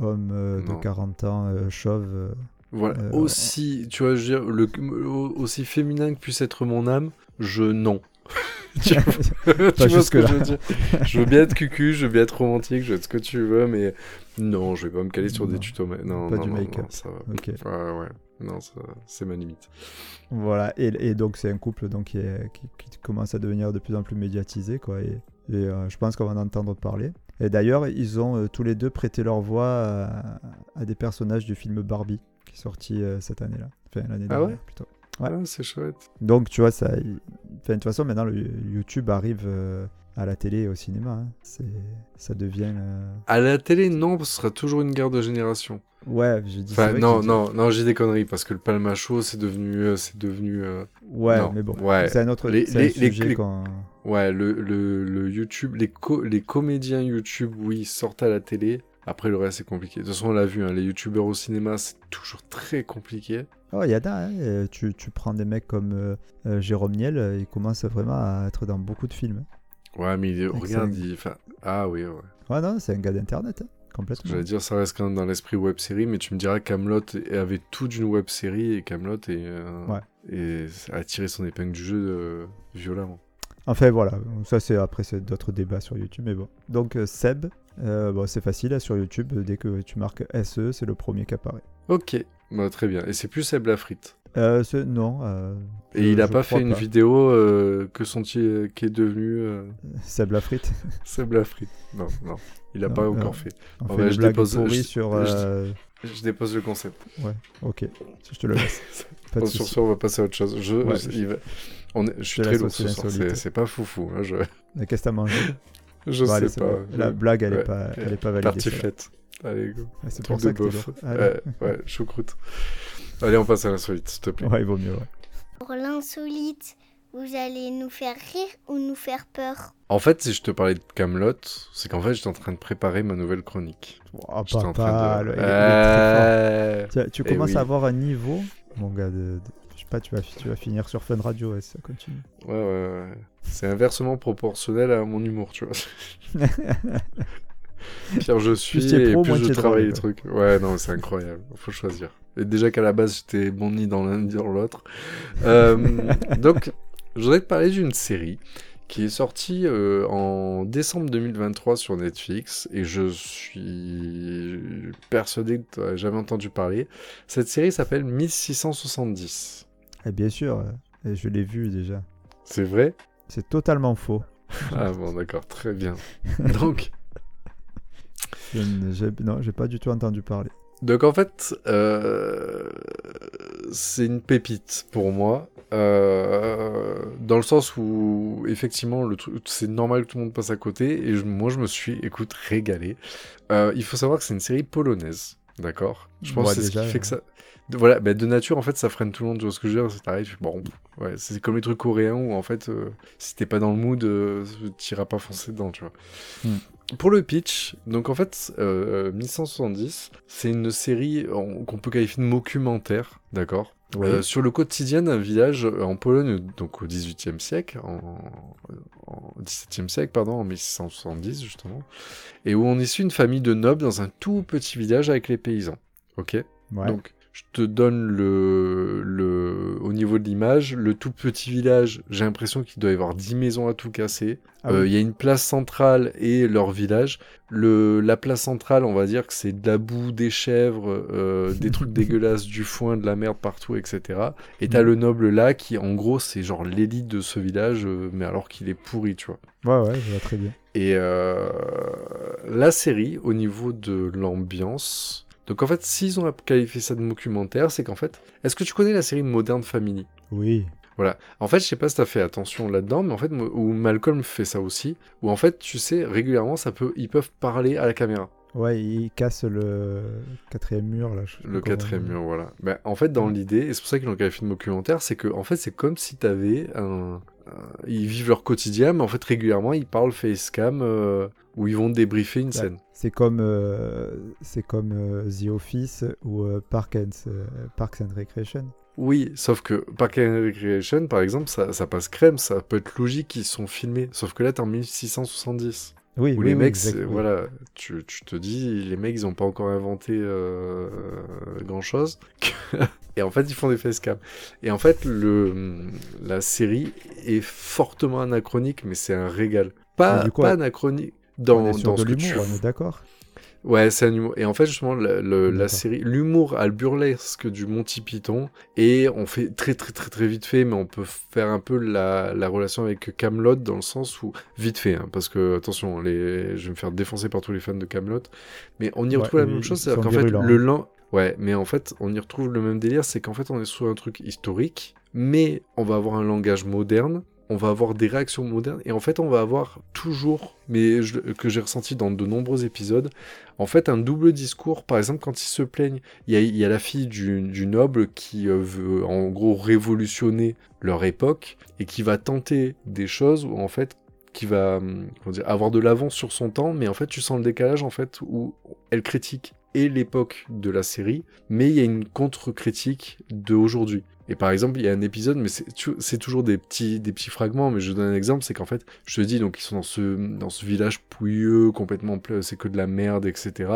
hommes de Non. 40 ans, chauves, Voilà. Aussi, tu vois, je veux dire, le, au- aussi féminin que puisse être mon âme, je non. [LAUGHS] tu vois, [LAUGHS] tu vois ce que je veux dire Je veux bien être cucu, je veux bien être romantique, je veux être ce que tu veux, mais non, je vais pas me caler sur des tutos. Mais... Non, Pas non, du non, make-up. ça va. ok. Ouais, ouais. Non, c'est ma limite. Voilà, et, et donc c'est un couple donc, qui, est- qui, qui commence à devenir de plus en plus médiatisé, quoi, et, et, euh, je pense qu'on va en entendre parler. Et d'ailleurs, ils ont euh, tous les deux prêté leur voix à, à des personnages du film Barbie, qui est sorti euh, cette année-là, enfin l'année Ah dernière ouais plutôt. Ouais. Ah, c'est chouette. Donc tu vois, ça, enfin, de toute façon, maintenant, le YouTube arrive euh, à la télé et au cinéma, hein. c'est, ça devient... euh, À la télé, non, ce sera toujours une guerre de génération. Ouais, j'ai dit... Enfin, non, que- non, non, j'ai des conneries parce que le palmacho, c'est devenu, euh, c'est devenu, euh, Ouais, Non, mais bon, ouais. c'est un autre Les- un les- sujet les- qu'on- ouais, le, le, le YouTube, les, co- les comédiens YouTube, oui, sortent à la télé. Après, le reste, c'est compliqué. De toute façon, on l'a vu, hein, les YouTubeurs au cinéma, c'est toujours très compliqué. Oh, il y en a, hein, euh, tu, tu prends des mecs comme euh, euh, Jérôme Niel, il commence vraiment à être dans beaucoup de films. Ouais, mais il- regarde, il... Ah oui, ouais. Ouais, non, c'est un gars d'internet, hein, complètement. J'allais dire, ça reste quand même dans l'esprit web série, mais tu me diras Camelot avait tout d'une web série et Camelot et, euh, Ouais. et a tiré son épingle du jeu euh, violemment. Enfin voilà, ça c'est après c'est d'autres débats sur YouTube, mais bon. Donc Seb, euh, bon, c'est facile hein, sur YouTube, dès que tu marques SE, c'est le premier qui apparaît. Ok, bah, très bien. Et c'est plus Seb la frite. Euh, non. euh, Et je- il a je pas fait une vidéo euh, que qui est devenu euh, [LAUGHS] Seb la frite. [LAUGHS] Seb la frite. Non, non, il a Non, pas euh, encore fait. On Ouais, fait des je dépose- je- sur. je- euh, Je dépose le concept. Ok, je te le laisse. [LAUGHS] Pas de Bon, sur ce, on va passer à autre chose. Je, Ouais, je- je- il va- on est- je suis très lourd ce soir. C'est pas foufou. Hein, je Qu'est-ce que t'as mangé? Je Bon, sais pas. bon. La blague, elle, ouais. est pas, elle est pas validée. celle-là. Tartiflette. Allez, go. Ouais, c'est pour de ça que bof. Ouais, ouais, choucroute. Allez, on passe à l'insolite, s'il te plaît. Ouais, il vaut mieux, ouais. Pour l'insolite, vous allez nous faire rire ou nous faire peur? En fait, si je te parlais de Camelot, c'est qu'en fait, j'étais en train de préparer ma nouvelle chronique. Oh, J'étais en train de. le- il est- il est très Euh, fort. Tu, tu Eh commences oui. à avoir un niveau, mon gars, de, pas, tu vas, fi- tu vas finir sur Fun Radio, ouais, ça continue. Ouais, ouais, ouais. C'est inversement proportionnel à mon humour, tu vois. [LAUGHS] Pire je suis, Plus et pro, plus je travaille les trucs. Ouais, non, c'est incroyable. Faut choisir. Et déjà qu'à la base, j'étais bon ni dans l'un ni dans l'autre. Euh, [LAUGHS] donc, je voudrais te parler d'une série qui est sortie euh, en décembre 2023 sur Netflix et je suis persuadé que tu as jamais entendu parler. Cette série s'appelle 1670. Et bien sûr, euh, et je l'ai vu déjà. C'est vrai? C'est totalement faux. Ah bon, d'accord, très bien. [LAUGHS] Donc, Je non, j'ai pas du tout entendu parler. Donc en fait, euh, c'est une pépite pour moi, euh, dans le sens où effectivement le truc, c'est normal que tout le monde passe à côté et je- moi je me suis, écoute, régalé. Euh, il faut savoir que c'est une série polonaise, d'accord? Je pense Ouais, que c'est ce qui fait que ça. De- voilà, bah, de nature en fait ça freine tout le monde, tu vois ce que je veux dire C'est bon, ouais, c'est comme les trucs coréens où en fait euh, si t'es pas dans le mood, euh, t'iras pas foncer dedans, tu vois. Hmm. Pour le pitch, donc en fait, euh, 1170, c'est une série qu'on peut qualifier de documentaire, d'accord Oui. Euh, Sur le quotidien d'un village euh, en Pologne, donc au XVIIIe siècle, en, en XVIIe siècle, pardon, en 1670 justement, et où on suit une famille de nobles dans un tout petit village avec les paysans, ok? Ouais. donc, je te donne le, le, au niveau de l'image, le tout petit village, j'ai l'impression qu'il doit y avoir 10 maisons à tout casser. Ah Euh, Il oui. y a une place centrale et leur village. Le, la place centrale, on va dire que c'est de la boue, des chèvres, euh, des trucs [LAUGHS] dégueulasses, du foin, de la merde partout, etc. Et t'as Mm. le noble là qui, en gros, c'est genre l'élite de ce village, euh, mais alors qu'il est pourri, tu vois. Ouais, ouais, je vois très bien. Et euh, la série, au niveau de l'ambiance. Donc en fait, s'ils ont qualifié ça de documentaire, c'est qu'en fait, est-ce que tu connais la série Modern Family? Oui. Voilà. En fait, je sais pas si t'as fait attention là-dedans, mais en fait, où Malcolm fait ça aussi, où en fait, tu sais, régulièrement, ça peut, ils peuvent parler à la caméra. Ouais, il casse le quatrième mur, là. je Le quatrième mur, voilà. Ben, en fait, dans l'idée, et c'est pour ça qu'ils l'ont qualifié de documentaire, c'est que en fait, c'est comme si t'avais un, ils vivent leur quotidien, mais en fait régulièrement ils parlent facecam euh, où ils vont débriefer une scène. C'est comme, euh, c'est comme euh, The Office ou Park and, Parks and Recreation. Oui, sauf que Park and Recreation, par exemple, ça, ça passe crème, ça peut être logique qu'ils sont filmés. Sauf que là, t'es en 1670. Oui, où oui, les oui, mecs, voilà, tu, tu te dis, les mecs, ils ont pas encore inventé euh, grand chose. [LAUGHS] et en fait, ils font des facecam. Et en fait, le, la série est fortement anachronique, mais c'est un régal. Pas, pas on- On dans, est dans de ce que tu on est d'accord Ouais, c'est un humour. Et en fait, justement, le- le- la série, l'humour a le burlesque du Monty Python. Et on fait très, très, très, très vite fait, mais on peut faire un peu la, la relation avec Camelot dans le sens où, vite fait, hein, parce que, attention, les, je vais me faire défoncer par tous les fans de Camelot. Mais on y Ouais, retrouve la même chose, c'est-à-dire qu'en fait, le hein. lent. Ouais, mais en fait, on y retrouve le même délire, c'est qu'en fait, on est sur un truc historique, mais on va avoir un langage moderne, on va avoir des réactions modernes, et en fait, on va avoir toujours, mais que j'ai ressenti dans de nombreux épisodes, en fait, un double discours. Par exemple, quand ils se plaignent, il y a, la fille du, noble qui euh, veut, en gros, révolutionner leur époque, et qui va tenter des choses où, en fait, qui va hum, avoir de l'avance sur son temps, mais en fait, tu sens le décalage, en fait, où elle critique et l'époque de la série, mais il y a une contre-critique de aujourd'hui. Et par exemple, il y a un épisode, mais c'est toujours des petits, des petits fragments, mais je donne un exemple, c'est qu'en fait, je te dis, donc ils sont dans ce, dans ce village pouilleux, complètement c'est que de la merde, etc.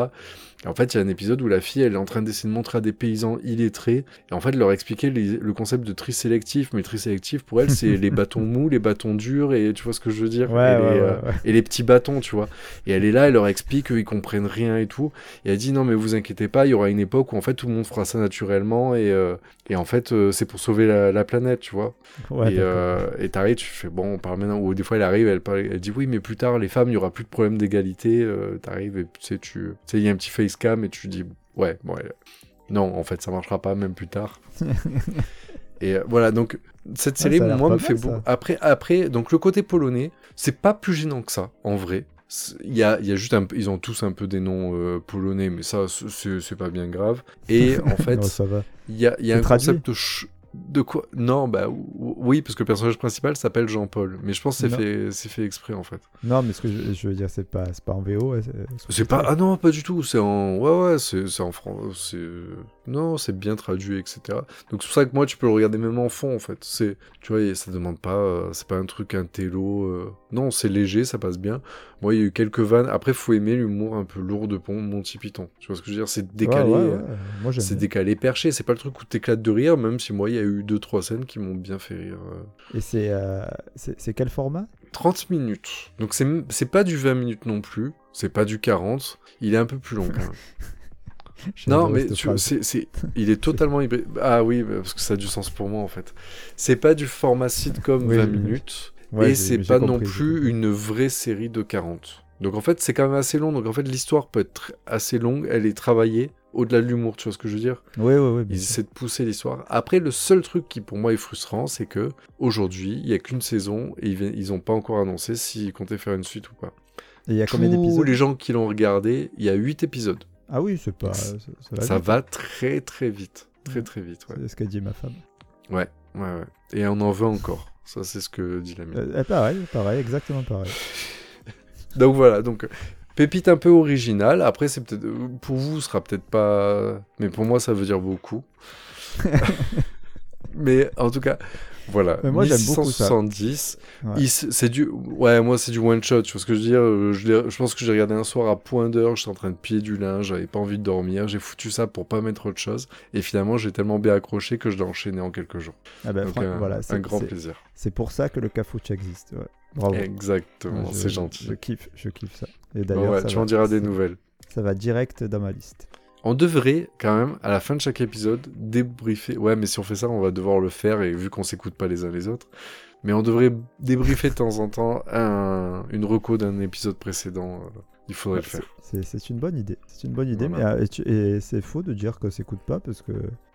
Et en fait, il y a un épisode où la fille, elle est en train d'essayer de montrer à des paysans illettrés, et en fait, leur expliquer les- le concept de tri sélectif, mais tri sélectif, pour elle, c'est [LAUGHS] les bâtons mous, les bâtons durs, et tu vois ce que je veux dire? Ouais, et, ouais, les, ouais, euh, et les petits bâtons, tu vois. Et elle est là, elle leur explique qu'ils comprennent rien et tout. Et elle dit non mais vous inquiétez pas, il y aura une époque où en fait tout le monde fera ça naturellement et, euh, et en fait euh, c'est pour sauver la, la planète, tu vois. Ouais, et euh, t'arrives, tu fais bon on parle maintenant. Ou des fois elle arrive, elle, parle- elle dit oui mais plus tard les femmes il y aura plus de problème d'égalité. Euh, t'arrives et tu sais tu sais il y a un petit face cam et tu dis ouais bon elle- non en fait ça marchera pas même plus tard. [LAUGHS] Et euh, voilà, donc cette Ah, série, ça a l'air moi, me fait beaucoup. Après, après, donc le côté polonais, c'est pas plus gênant que ça, en vrai. Il y a, il y a juste un peu, ils ont tous un peu des noms euh, polonais, mais ça, c'est pas bien grave. Et [LAUGHS] en fait, il y a, y un traduit concept de quoi Non, bah ou- oui, parce que le personnage principal s'appelle Jean-Paul, mais je pense que c'est fait, c'est fait exprès en fait. Non, mais ce que je, je veux dire, c'est pas, pas en VO. ouais, c'est- C'est pas ah non pas du tout c'est en ouais ouais c'est en français c'est non c'est bien traduit etc donc c'est pour ça que moi tu peux le regarder même en fond en fait. C'est tu vois ça demande pas euh, c'est pas un truc un télo euh, non c'est léger ça passe bien. Moi il y a eu quelques vannes. Après faut aimer l'humour un peu lourd de pont Monty Python. Tu vois ce que je veux dire? C'est décalé ouais, euh, ouais, c'est décalé perché. C'est pas le truc où t'éclates de rire même si moi il y a eu deux trois scènes qui m'ont bien fait rire euh. Et c'est, c'est quel format? 30 minutes. Donc c'est pas du 20 minutes non plus. C'est pas du 40 il est un peu plus long quand même. J'ai [LAUGHS] Non, mais tu- c'est- il est totalement hybride. Ah oui, parce que ça a du sens pour moi en fait. C'est pas du format sitcom Oui, 20 oui. minutes, Ouais, et c'est pas non compris, plus une vraie série de 40. Donc en fait, c'est quand même assez long. Donc en fait, l'histoire peut être assez longue, elle est travaillée au-delà de l'humour, tu vois ce que je veux dire? Oui, oui, oui. Ils essaient de pousser l'histoire. Après, le seul truc qui pour moi est frustrant, c'est que aujourd'hui, il y a qu'une saison et ils, vi- ils ont pas encore annoncé s'ils comptaient faire une suite ou pas. Et il y a combien Tous d'épisodes? les gens qui l'ont regardé, il y a 8 épisodes. Ah oui, c'est pas. Ça, ça va Ça vite. va très très vite. Très Ouais. très vite, ouais. C'est ce qu'a dit ma femme. Ouais, ouais, ouais. Et on en veut encore. Ça, c'est ce que dit l'ami. Euh, pareil, pareil, exactement pareil. [LAUGHS] Donc voilà, donc euh, pépite un peu originale. Après, c'est peut-être euh, pour vous, ce sera peut-être pas, mais pour moi, ça veut dire beaucoup. [LAUGHS] [LAUGHS] mais en tout cas, voilà. Mais moi, j'aime beaucoup ça. 1670. Ouais. C'est du, ouais, moi, c'est du one shot. Tu vois ce que je veux dire? Euh, je, je pense que j'ai regardé un soir à point d'heure. J'étais en train de plier du linge. J'avais pas envie de dormir. J'ai foutu ça pour pas mettre autre chose. Et finalement, j'ai tellement bien accroché que je l'ai enchaîné en quelques jours. Ah ben, Donc, un, voilà, un c'est grand plaisir. c'est pour ça que le cafouche existe. Ouais. Bravo. Exactement, Ouais, c'est gentil. Je kiffe, je kiffe ça. Et d'ailleurs, ouais, tu va- en diras des nouvelles. Ça va direct dans ma liste. On devrait quand même, à la fin de chaque épisode, débriefer. Ouais, mais si on fait ça, on va devoir le faire, et vu qu'on s'écoute pas les uns les autres. Mais on devrait débriefer de temps en temps un- une reco d'un épisode précédent. euh, Il faudrait Ouais, le faire. C'est une bonne idée. C'est une bonne idée, Voilà. mais et, et c'est faux de dire que s'écoute pas parce que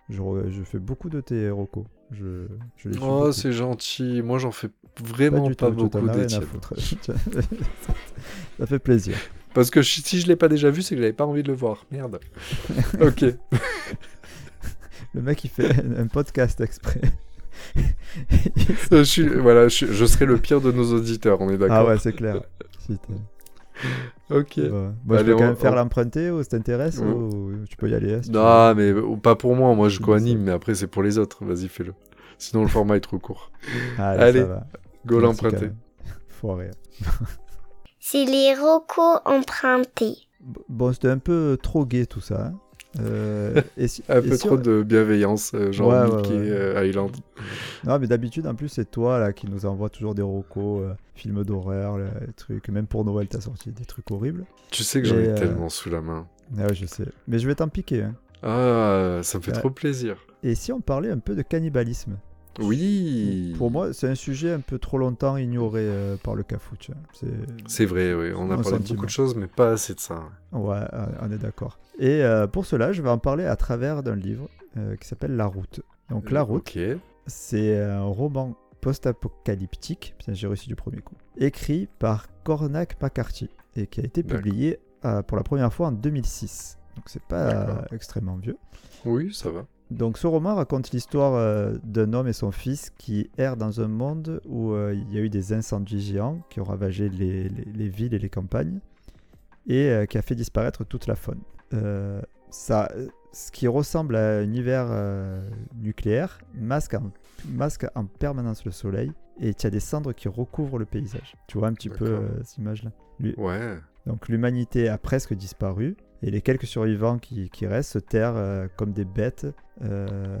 je fais beaucoup de tes recos. Je, je les suis Oh, c'est gentil. Moi, j'en fais vraiment pas, tout, beaucoup foutre. [LAUGHS] ça fait plaisir. Parce que si je l'ai pas déjà vu, c'est que j'avais pas envie de le voir. Merde. [LAUGHS] ok. Le mec il fait un podcast exprès. je, suis, voilà, je, je, serai le pire de nos auditeurs, on est d'accord. Ah ouais, c'est clair. [LAUGHS] ok. Bon, je peux quand même faire l'emprunter ou ça t'intéresse ou tu peux y aller. non, mais pas pour moi. Moi, je co-anime, mais après, c'est pour les autres. Vas-y, fais-le. Sinon, le format est trop court. [LAUGHS] Allez, Allez go l'emprunter. [LAUGHS] Foiré. c'est les rocos empruntés. Bon, c'était un peu trop gay tout ça. Hein. Euh, et un peu trop de bienveillance, euh, genre ouais, Mickey euh, Island. Non, mais d'habitude, en plus, c'est toi là qui nous envoie toujours des rocos, films d'horreur, trucs. Même pour Noël, t'as sorti des trucs horribles. Tu sais que j'en ai tellement sous la main. Ah ouais, je sais. Mais je vais t'en piquer. Hein. Ah, ça me fait trop plaisir. Et si on parlait un peu de cannibalisme? Oui. Pour moi, c'est un sujet un peu trop longtemps ignoré euh, par le CAFU. C'est vrai, oui. On a parlé de beaucoup de choses, mais pas assez de ça. Ouais, euh, on est d'accord. Et euh, pour cela, je vais en parler à travers d'un livre qui s'appelle La Route. Donc, La Route, c'est un roman post-apocalyptique, j'ai réussi du premier coup, écrit par Cornac McCarthy et qui a été publié pour la première fois en 2006. Donc, c'est pas extrêmement vieux. Oui, ça va. Donc ce roman raconte l'histoire euh, d'un homme et son fils qui errent dans un monde où euh, il y a eu des incendies géants qui ont ravagé les, villes et les campagnes et euh, qui a fait disparaître toute la faune. ça, ce qui ressemble à un hiver nucléaire masque en, masque en permanence le soleil et il y a des cendres qui recouvrent le paysage. Tu vois un petit peu cette image-là? Ouais. Donc l'humanité a presque disparu et les quelques survivants qui, restent se terrent euh, comme des bêtes. Euh,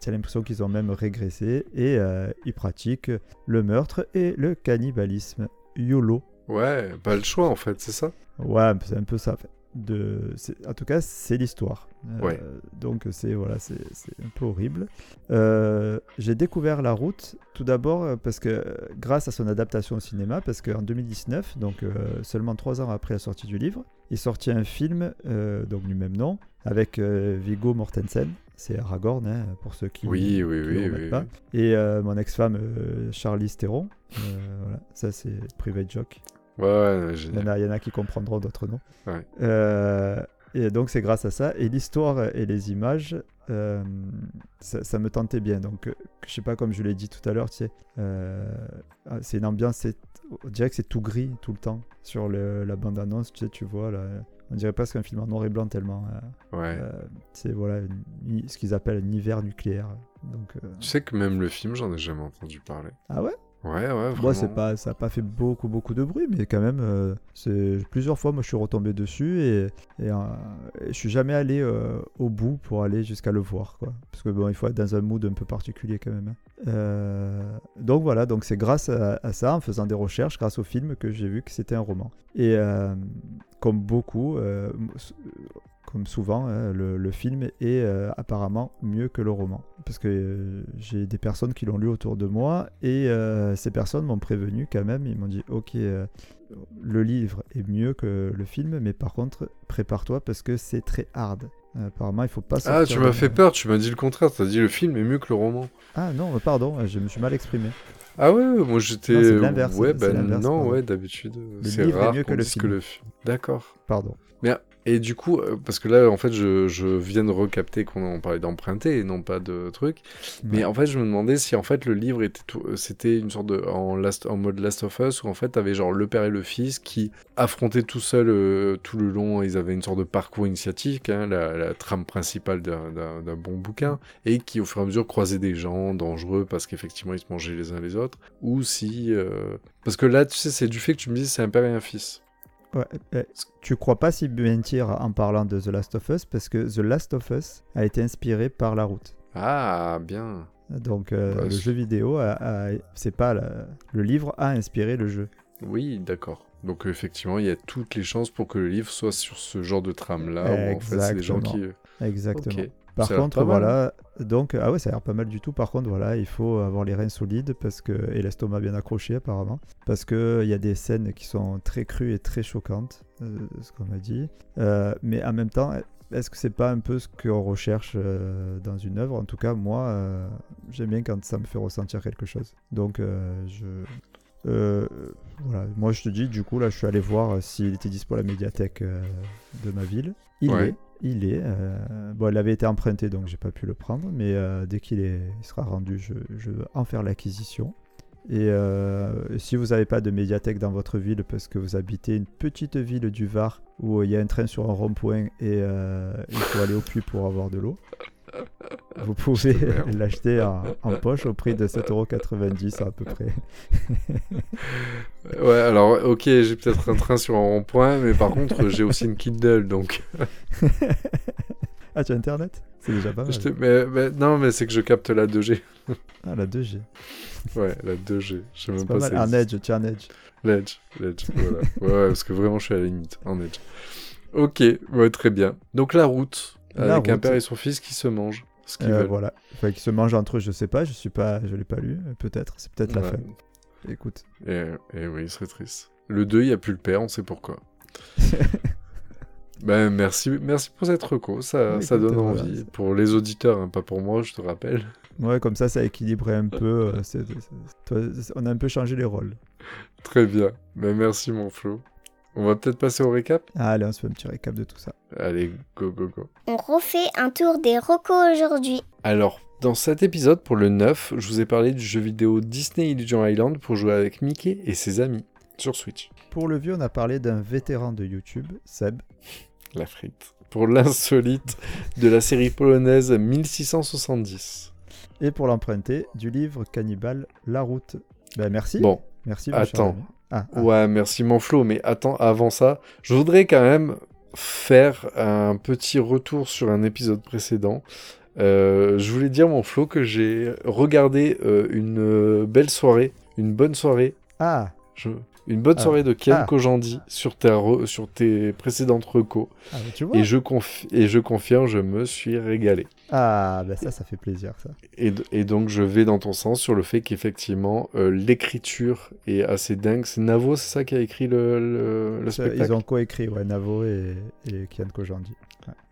tu as l'impression qu'ils ont même régressé et euh, ils pratiquent le meurtre et le cannibalisme. YOLO. Ouais, pas le choix en fait, c'est ça? Ouais, c'est un peu ça. De... En tout cas, c'est l'histoire. ouais. Donc c'est voilà, c'est un peu horrible. J'ai découvert La Route tout d'abord parce que grâce à son adaptation au cinéma, parce qu'en 2019, donc seulement trois ans après la sortie du livre, il sortit un film euh, donc du même nom avec euh, Viggo Mortensen. C'est Aragorn, hein, pour ceux qui oui, oui, oui, oui, pas. Et euh, mon ex-femme, Charlie Theron. voilà. Ça, c'est Private Joke. Ouais, il, y en a, il y en a qui comprendront d'autres noms. Ouais. et donc, c'est grâce à ça. Et l'histoire et les images, ça, me tentait bien. Donc, je sais pas, comme je l'ai dit tout à l'heure, tu sais, ah, c'est une ambiance, on dirait que c'est tout gris tout le temps sur la bande-annonce, tu sais, tu vois, là, on dirait presque un film en noir et blanc tellement. Euh, ouais. Euh, c'est voilà, ce qu'ils appellent un hiver nucléaire. Donc, euh, Tu sais que même le film, j'en ai jamais entendu parler. Ah ouais? Ouais, ouais. Moi, c'est pas, ça n'a pas fait beaucoup, beaucoup de bruit, mais quand même, euh, c'est plusieurs fois, moi, je suis retombé dessus et, et, je suis jamais allé au bout pour aller jusqu'à le voir, quoi. Parce que bon, il faut être dans un mood un peu particulier quand même. Hein. donc voilà, donc c'est grâce à, à, ça, en faisant des recherches, grâce au film, que j'ai vu que c'était un roman. Et comme beaucoup, euh, comme souvent, hein, le, film est euh, apparemment mieux que le roman. Parce que euh, j'ai des personnes qui l'ont lu autour de moi et ces personnes m'ont prévenu quand même. Ils m'ont dit Ok, le livre est mieux que le film, mais par contre, prépare-toi parce que c'est très hard. apparemment, il faut pas Ah, tu m'as fait peur, tu m'as dit le contraire. Tu as dit le film est mieux que le roman. Ah non, pardon, je me suis mal exprimé. Ah ouais, moi j'étais. C'est l'inverse. Ouais, ben non, ouais, d'habitude. C'est rare mieux que le, que le film. D'accord. Pardon. Mais et du coup, euh, parce que là, en fait, je, je viens de recapter qu'on parlait d'emprunter et non pas de trucs. Mais en fait, je me demandais si en fait le livre était euh, c'était une sorte de en, last, en mode Last of Us où en fait t'avais genre le père et le fils qui affrontaient tout seuls euh, tout le long. Ils avaient une sorte de parcours initiatique, hein, la, la, trame principale d'un bon bouquin, et qui au fur et à mesure croisaient des gens dangereux parce qu'effectivement ils se mangeaient les uns les autres. Ou si parce que là, tu sais, c'est du fait que tu me dis c'est un père et un fils. Ouais, eh, tu crois pas si mentir en parlant de The Last of Us parce que The Last of Us a été inspiré par la route. Ah, bien. Donc euh, le jeu vidéo, c'est pas le livre a inspiré le jeu. Oui, d'accord. Donc effectivement, il y a toutes les chances pour que le livre soit sur ce genre de trame là. Où, en fait, c'est des gens qui. Exactement. Par contre, voilà, donc, ah ouais, ça a l'air pas mal du tout. Par contre, voilà, il faut avoir les reins solides parce que, et l'estomac bien accroché apparemment, parce qu'il y a des scènes qui sont très crues et très choquantes, euh, ce qu'on m'a dit. Euh, mais en même temps, est-ce que c'est pas un peu ce qu'on recherche euh, dans une œuvre? En tout cas, moi, j'aime bien quand ça me fait ressentir quelque chose. Donc, je. voilà, moi je te dis, du coup, là je suis allé voir s'il était dispo à la médiathèque de ma ville. Il est. il est. euh, bon, il avait été emprunté, donc j'ai pas pu le prendre, mais euh, dès qu'il est, il sera rendu, je, je veux en faire l'acquisition. Et euh, si vous n'avez pas de médiathèque dans votre ville parce que vous habitez une petite ville du Var où il y a un train sur un rond-point et euh, il faut aller au puits pour avoir de l'eau, vous pouvez [LAUGHS] l'acheter en, en poche au prix de 7,90€ à peu près. [LAUGHS] Ouais, alors, ok, j'ai peut-être un train sur un rond-point, mais par contre, j'ai aussi une Kindle, donc. [LAUGHS] ah, tu as internet? C'est déjà pas mal. je te- mais, mais- non, mais c'est que je capte la 2G. Ah, la 2G. Ouais, la 2G. Je sais C'est même pas pas, mal. elle Edge, tu es en Edge. L'Edge, l'Edge, voilà. Ouais, ouais, parce que vraiment, je suis à la limite, en Edge. Ok, ouais, très bien. Donc la route, La avec un père et son fils qui se mangent. Ce qu'ils Euh, voilà. Enfin, qui se mangent entre eux, je sais pas, je suis pas, je l'ai pas lu. Peut-être, c'est peut-être la fin. Écoute. Et, et oui, il serait triste. Le 2, il n'y a plus le père, on sait pourquoi. [LAUGHS] ben, merci, merci pour cette reco, ça, ça donne euh, voilà, envie. Pour les auditeurs, hein, pas pour moi, je te rappelle. Ouais, comme ça, ça équilibrait un peu. euh, on a un peu changé les rôles. Très bien. Ben, merci, mon Flo. On va peut-être passer au récap Ah, allez, on se fait un petit récap de tout ça. Allez, go, go, go. On refait un tour des recos aujourd'hui. Alors, dans cet épisode, pour le 9, je vous ai parlé du jeu vidéo Disney Illusion Island pour jouer avec Mickey et ses amis sur Switch. Pour le vieux, on a parlé d'un vétéran de YouTube, Seb. La frite. Pour l'insolite de la série polonaise 1670. Et pour l'emprunter, du livre Cannibal La Route. Ben merci. Bon, Merci. attends. Ah, ah, ouais, merci mon Flo, mais attends, avant ça, je voudrais quand même faire un petit retour sur un épisode précédent. Euh, je voulais dire, mon Flo, que j'ai regardé euh, une euh, belle soirée, une bonne soirée. Ah, Je- Une bonne Ah. soirée de Ken Ah. Kojandi sur, ta sur tes précédentes recos. ah, tu vois. Et, je et je confirme, je me suis régalé. Ah, ben ça, ça fait plaisir, ça. Et, donc je vais dans ton sens sur le fait qu'effectivement euh, l'écriture est assez dingue. C'est Navo, c'est ça qui a écrit le, le, spectacle? Ils ont coécrit, ouais, Navo et, et Kian Kojandi.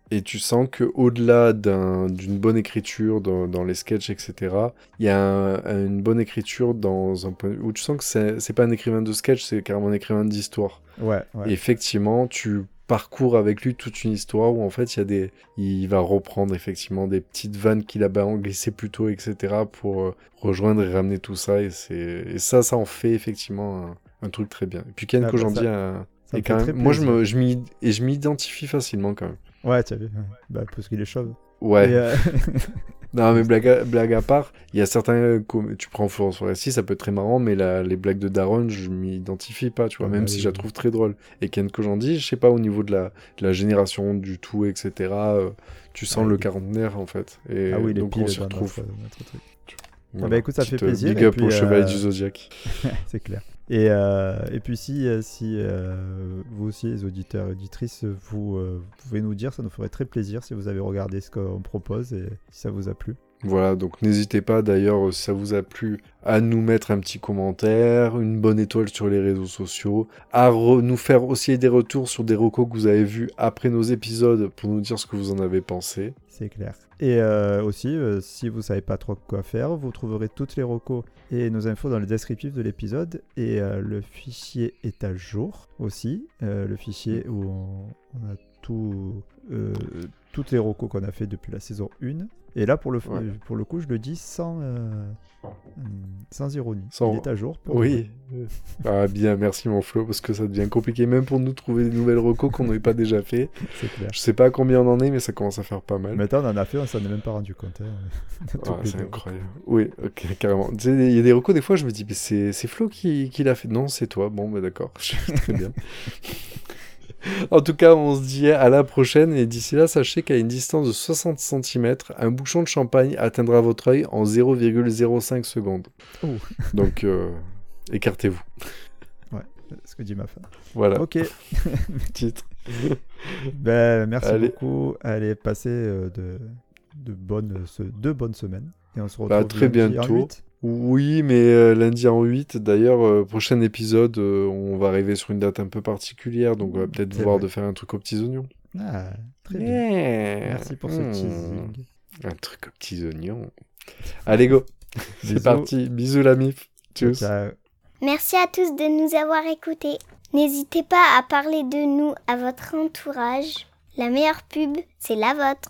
Et tu sens que au-delà d'un- d'une bonne écriture dans, dans les sketchs, etc., il y a un- une bonne écriture dans un point où tu sens que c'est c'est pas un écrivain de sketch, c'est carrément un écrivain d'histoire. Ouais, ouais. Et effectivement, tu parcours avec lui toute une histoire où en fait il y a des, il va reprendre effectivement des petites vannes qu'il a glissées plus tôt, etc. pour euh, rejoindre et ramener tout ça. Et c'est et ça, ça en fait effectivement un, un truc très bien. Et puis Ken Ah bah, Kojandi ça- a- Ça est me quand même, moi je me, je m'y et je m'identifie facilement quand même. Ouais, tu as vu. ouais. Bah, parce qu'il est chauve. Ouais. Euh, [LAUGHS] Non, mais blague à, blague à part, il y a certains. euh, Tu prends Florence Foresti, ça peut être très marrant, mais la- les blagues de Daron, je m'identifie pas, tu vois, Ah même bah si je la trouve très drôle. Et Ken Kojandi, je sais pas, au niveau de la, de la génération, du tout, etc., euh, tu sens Ah, le quarantenaire, en fait. Et ah oui, donc on s'y retrouve. notre, notre truc. Voilà. bah, écoute, ça fait plaisir, Big et up puis, au Chevalier euh, du Zodiac. [LAUGHS] c'est clair. Et, euh, et puis si, euh, si euh, vous aussi, les auditeurs et auditrices, vous, vous pouvez nous dire, ça nous ferait très plaisir si vous avez regardé ce qu'on propose et si ça vous a plu. Voilà, donc n'hésitez pas d'ailleurs, si ça vous a plu, à nous mettre un petit commentaire, une bonne étoile sur les réseaux sociaux, à nous faire aussi des retours sur des recos que vous avez vus après nos épisodes pour nous dire ce que vous en avez pensé. C'est clair. Et euh, aussi, euh, si vous savez pas trop quoi faire, vous trouverez toutes les recos et nos infos dans le descriptif de l'épisode. Et euh, le fichier est à jour aussi. Euh, le fichier où on, a tout, euh, toutes les recos qu'on a fait depuis la saison 1. Et là, pour le, Ouais. pour le coup, je le dis sans, euh, hum, sans ironie. Sans- Il est à jour. Pour Oui. Ah bien, merci mon Flo, parce que ça devient compliqué même pour nous de trouver des nouvelles recos qu'on n'avait pas déjà fait. [LAUGHS] C'est clair. Je sais pas combien on en est, mais ça commence à faire pas mal. Maintenant, on en a fait, on s'en est même pas rendu compte. hein. [LAUGHS] Ah, c'est incroyable. Oui, ok, carrément. Il y a des recos, des fois, je me dis, c'est Flo qui, qui l'a fait. Non, c'est toi. Bon, bah d'accord. [LAUGHS] Très bien. [LAUGHS] en tout cas, on se dit à la prochaine. Et d'ici là, sachez qu'à une distance de 60 cm, un bouchon de champagne atteindra votre œil en 0,05 secondes. Oh. Donc, euh, écartez-vous. Ce que dit ma femme. Voilà, Ok. [LAUGHS] [LAUGHS] titre. Ben, merci Allez. beaucoup. Allez, passez euh, de, de, bonnes, deux bonnes semaines. Et on se retrouve Bah, très lundi en bientôt. Oui, mais euh, lundi en 8, d'ailleurs, euh, prochain épisode, euh, on va arriver sur une date un peu particulière, donc on va peut-être C'est voir vrai. de faire un truc aux petits oignons. Ah, très bien. Yeah. Merci pour ce Hmm. teasing. Un truc aux petits oignons. Allez, go. [LAUGHS] C'est parti. Bisous, la mif. Tchuss. Ciao. Merci à tous de nous avoir écoutés. N'hésitez pas à parler de nous à votre entourage. La meilleure pub, c'est la vôtre.